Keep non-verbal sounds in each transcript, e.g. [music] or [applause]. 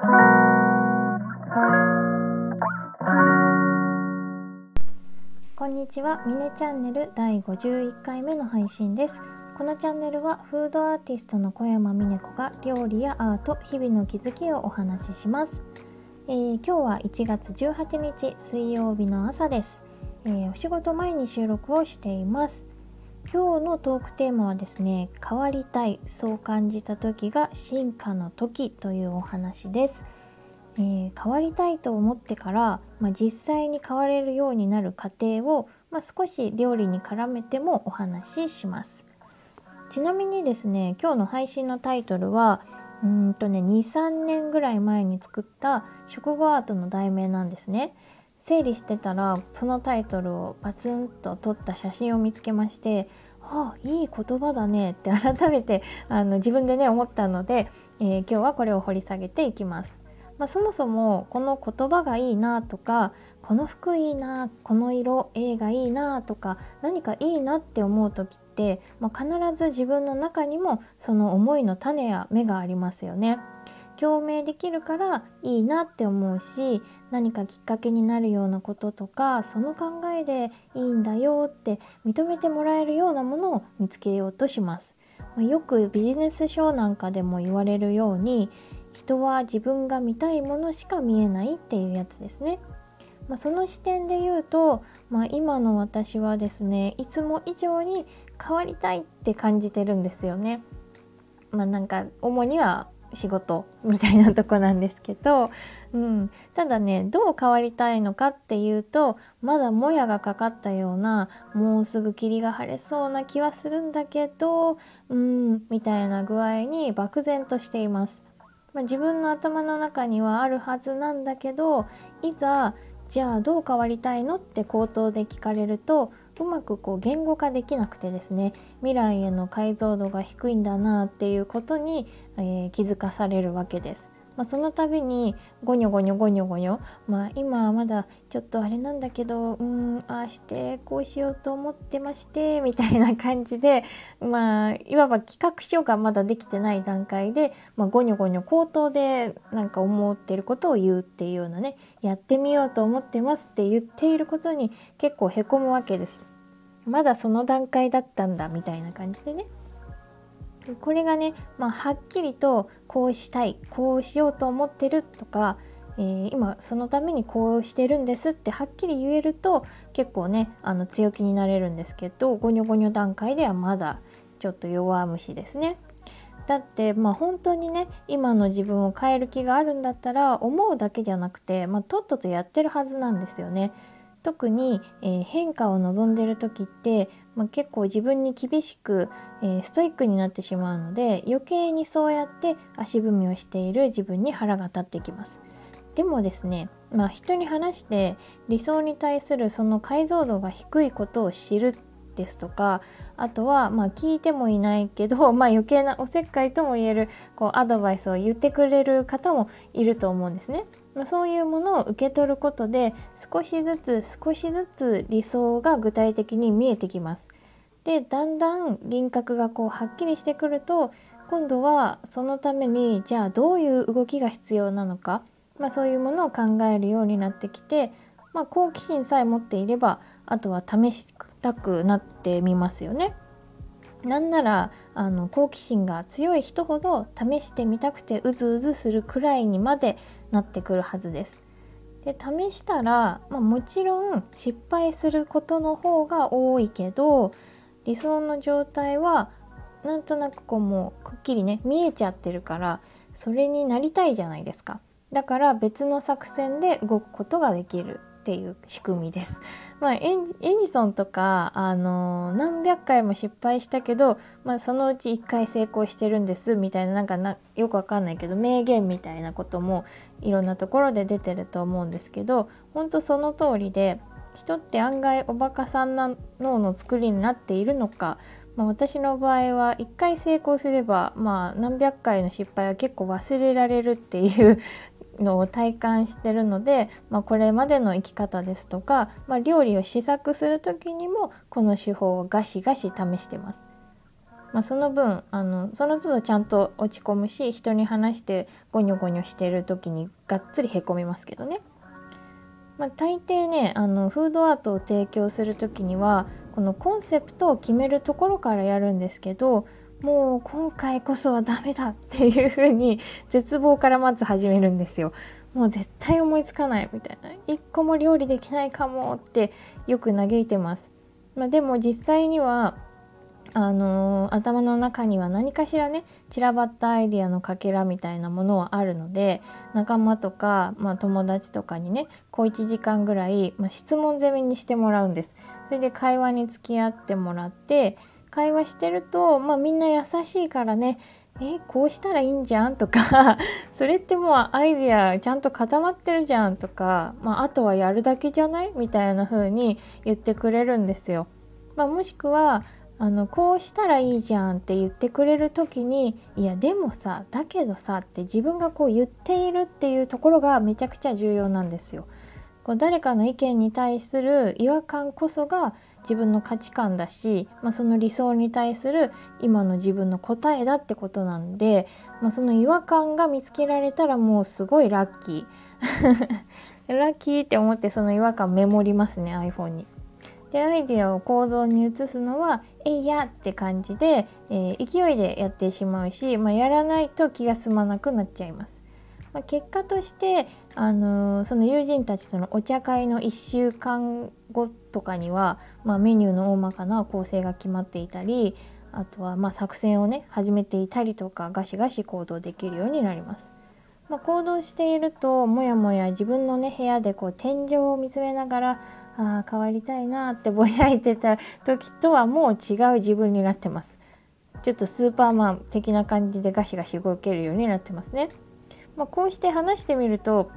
こんにちは、ミネチャンネル第51回目の配信です。このチャンネルはフードアーティストの小山美音子が料理やアート、日々の気づきをお話しします。えー、今日は1月18日水曜日の朝です、えー、お仕事前に収録をしています。今日のトークテーマはですね、変わりたい、そう感じた時が進化の時というお話です。えー、変わりたいと思ってから、まあ、実際に変われるようになる過程を、まあ、少し料理に絡めてもお話しします。ちなみにですね今日の配信のタイトルはうんとね23年ぐらい前に作った食後アートの題名なんですね。整理してたらそのタイトルをバツンと撮った写真を見つけまして「はあいい言葉だね」って改めてあの自分でね思ったので、えー、今日はこれを掘り下げていきます。まあ、そもそもこの言葉がいいなとかこの服いいなこの色映画いいなとか何かいいなって思う時って、まあ、必ず自分の中にもその思いの種や芽がありますよね。共鳴できるからいいなって思うし何かきっかけになるようなこととかその考えでいいんだよって認めてもらえるようなものを見つけようとします。よくビジネス書なんかでも言われるように人は自分が見たいものしか見えないっていうやつですね。まあ、その視点で言うと、まあ、今の私はですねいつも以上に変わりたいって感じてるんですよね。まあ、なんか主には仕事みたいなとこなんですけど、うん、ただねどう変わりたいのかっていうとまだもやがかかったようなもうすぐ霧が晴れそうな気はするんだけどうんみたいな具合に漠然としています。まあ、自分の頭の中にはあるはずなんだけどいざじゃあどう変わりたいのって口頭で聞かれるとうまくこう言語化できなくてですね未来への解像度が低いんだなっていうことに、えー、気づかされるわけです。まあ、その度にゴニョゴニョゴニョゴニョ、まあ、今はまだちょっとあれなんだけどうんああしてこうしようと思ってましてみたいな感じでまあいわば企画書がまだできてない段階で、まあ、ゴニョゴニョ口頭でなんか思ってることを言うっていうようなねやってみようと思ってますって言っていることに結構へこむわけです。まだその段階だったんだみたいな感じでね。これがね、まあ、はっきりとこうしたいこうしようと思ってるとか、えー、今そのためにこうしてるんですってはっきり言えると結構ねあの強気になれるんですけどゴニョゴニョ段階ではまだちょっと弱虫ですね。だってまあ本当にね今の自分を変える気があるんだったら思うだけじゃなくて、まあ、とっととやってるはずなんですよね。特に、えー、変化を望んでる時って、まあ、結構自分に厳しく、えー、ストイックになってしまうので余計にそうやって足踏みをしている自分に腹が立ってきます。でもですね、まあ、人に話して理想に対するその解像度が低いことを知るですとかあとはまあ聞いてもいないけど、[laughs] まあ、余計なおせっかいとも言えるこうアドバイスを言ってくれる方もいると思うんですね。まあ、そういうものを受け取ることで少しずつ少しずつ理想が具体的に見えてきます。でだんだん輪郭がこうはっきりしてくると今度はそのためにじゃあどういう動きが必要なのか、まあ、そういうものを考えるようになってきて、まあ、好奇心さえ持っていればあとは試したくなってみますよね。なんならあの好奇心が強い人ほど試してみたくてうずうずするくらいにまでなってくるはずです。で試したら、まあ、もちろん失敗することの方が多いけど理想の状態はなんとなくこうもうくっきりね見えちゃってるからそれになりたいじゃないですか。だから別の作戦で動くことができるっていう仕組みです。まあ、エジソンとか、あのー、何百回も失敗したけど、まあ、そのうち1回成功してるんですみたいななんかなよくわかんないけど名言みたいなこともいろんなところで出てると思うんですけど本当その通りで人って案外おバカさんな脳の作りになっているのか、まあ、私の場合は1回成功すれば、まあ、何百回の失敗は結構忘れられるっていうのを体感してるので、まあ、これまでの生き方ですとか、まあ、料理を試作する時にもこの手法をガシガシ試してます。まあ、その分あのその都度ちゃんと落ち込むし人に話してゴニョゴニョしてる時にがっつりへこみますけどね。まあ、大抵ねあのフードアートを提供する時にはこのコンセプトを決めるところからやるんですけどもう今回こそはダメだっていう風に絶望からまず始めるんですよ。もう絶対思いつかないみたいな一個も料理できないかもってよく嘆いてます。まあ、でも実際にはあのー、頭の中には何かしらね散らばったアイディアのかけらみたいなものはあるので仲間とか、まあ、友達とかにね小1時間ぐらい、まあ、質問攻めにしてもらうんです。それで会話に付き合ってもらって会話してると、まあ、みんな優しいからねえこうしたらいいんじゃん？とか [laughs] それってもうアイディアちゃんと固まってるじゃんとか、まあ、あとはやるだけじゃない？みたいな風に言ってくれるんですよ。まあ、もしくはあのこうしたらいいじゃんって言ってくれる時にいやでもさだけどさって自分がこう言っているっていうところがめちゃくちゃ重要なんですよ。こう誰かの意見に対する違和感こそが自分の価値観だし、まあ、その理想に対する今の自分の答えだってことなんで、まあ、その違和感が見つけられたらもうすごいラッキー [laughs] ラッキーって思ってその違和感メモりますね iPhone に。でアイデアを行動に移すのは「えいや!」って感じで、えー、勢いでやってしまうし、まあ、やらないと気が済まなくなっちゃいます。まあ、結果として、あの、その友人たちとのお茶会の1週間後とかには、まあ、メニューの大まかな構成が決まっていたりあとはま作戦をね始めていたりとかガシガシ行動できるようになります。まあ、行動しているともやもや自分のね部屋でこう天井を見つめながらあ変わりたいなってぼやいてた時とはもう違う自分になってますちょっとスーパーマン的な感じでガシガシ動けるようになってますね、まあ、こうして話してみると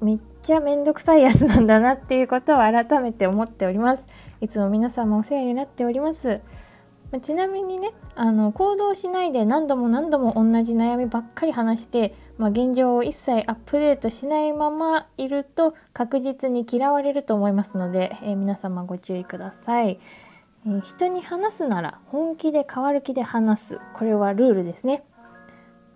めっちゃめんどくさいやつなんだなっていうことを改めて思っております。いつも皆様お世話になっております。まあちなみにねあの行動しないで何度も何度も同じ悩みばっかり話して、まあ、現状を一切アップデートしないままいると確実に嫌われると思いますので、えー、皆様ご注意ください、えー、人に話すなら本気で変わる気で話す。これはルールですね。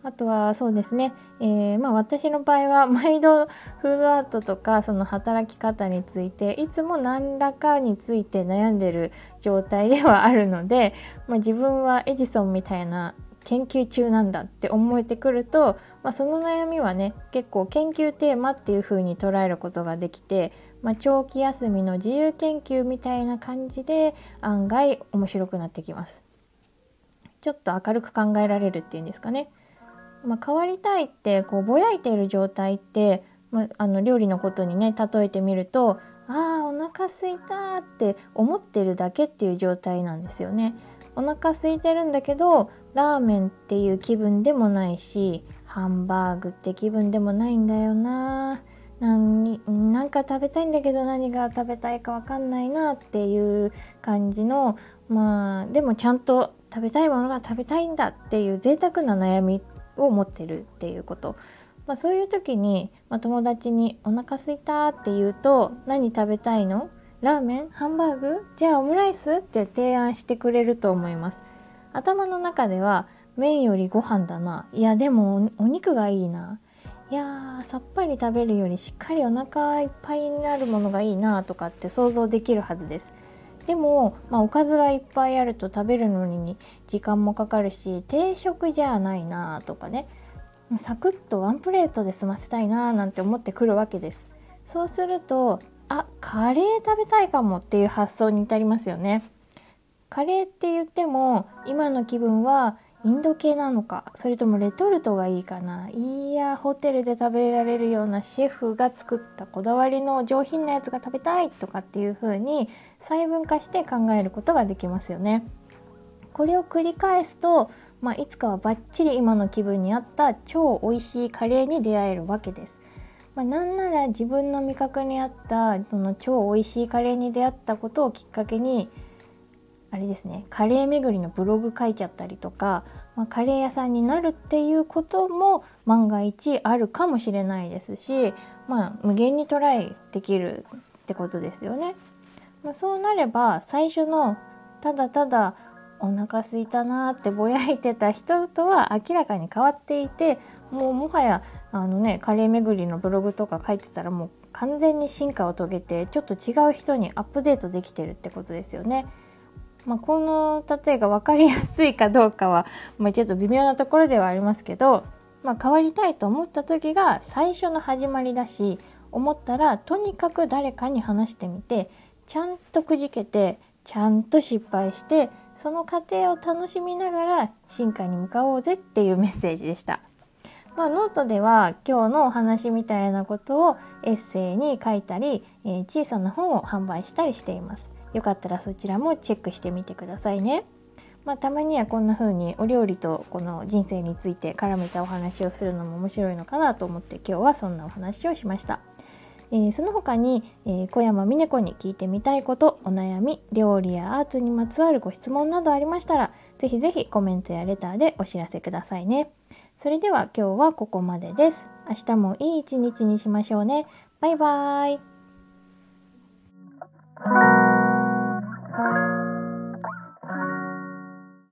あとはそうですね、えー、まあ私の場合は [laughs] 毎度フードアートとかその働き方についていつも何らかについて悩んでる状態ではあるので、[laughs] まあ、自分はエジソンみたいな研究中なんだって思えてくると、まあ、その悩みはね結構研究テーマっていう風に捉えることができて、まあ、長期休みの自由研究みたいな感じで案外面白くなってきます。ちょっと明るく考えられるっていうんですかね。まあ、変わりたいってこうぼやいている状態って、まあ、あの料理のことにね例えてみるとあーお腹すいたって思ってるだけっていう状態なんですよね。お腹空いてるんだけどラーメンっていう気分でもないしハンバーグって気分でもないんだよな何なんか食べたいんだけど何が食べたいか分かんないなっていう感じのまあでもちゃんと食べたいものが食べたいんだっていう贅沢な悩みを持ってるっていうこと、まあ、そういう時に、まあ、友達に「お腹すいた」って言うと「何食べたいの？ラーメン？ハンバーグ？じゃあオムライス?」って提案してくれると思います。頭の中では麺よりご飯だな。いやでもお肉がいいな。いやーさっぱり食べるよりしっかりお腹いっぱいになるものがいいなとかって想像できるはずです。でも、まあ、おかずがいっぱいあると食べるのに時間もかかるし定食じゃないなとかね。サクッとワンプレートで済ませたいななんて思ってくるわけです。そうするとあカレー食べたいかもっていう発想に至りますよね。カレーって言っても今の気分はインド系なのかそれともレトルトがいいかないやホテルで食べられるようなシェフが作ったこだわりの上品なやつが食べたいとかっていう風に細分化して考えることができますよね。これを繰り返すと、まあ、いつかはバッチリ今の気分に合った超美味しいカレーに出会えるわけです。まあ、なんなら自分の味覚に合ったその超美味しいカレーに出会ったことをきっかけにあれですねカレー巡りのブログ書いちゃったりとか、まあ、カレー屋さんになるっていうことも万が一あるかもしれないですし、まあ、無限にトライできるってことですよね。まあ、そうなれば最初のただただお腹空いたなってぼやいてた人とは明らかに変わっていてもうもはやあのねカレー巡りのブログとか書いてたらもう完全に進化を遂げてちょっと違う人にアップデートできてるってことですよね。まあ、この例えが分かりやすいかどうかは、まあ、ちょっと微妙なところではありますけど、まあ、変わりたいと思った時が最初の始まりだし思ったらとにかく誰かに話してみてちゃんとくじけてちゃんと失敗してその過程を楽しみながら進化に向かおうぜっていうメッセージでした。まあ、ノートでは今日のお話みたいなことをエッセイに書いたり、えー、小さな本を販売したりしています。よかったらそちらもチェックしてみてくださいね。まあ、たまにはこんな風にお料理とこの人生について絡めたお話をするのも面白いのかなと思って今日はそんなお話をしました。えー、その他に、えー、小山美音子に聞いてみたいことお悩み料理やアートにまつわるご質問などありましたらぜひぜひコメントやレターでお知らせくださいねそれでは今日はここまでです明日もいい一日にしましょうねバイバーイ Bye.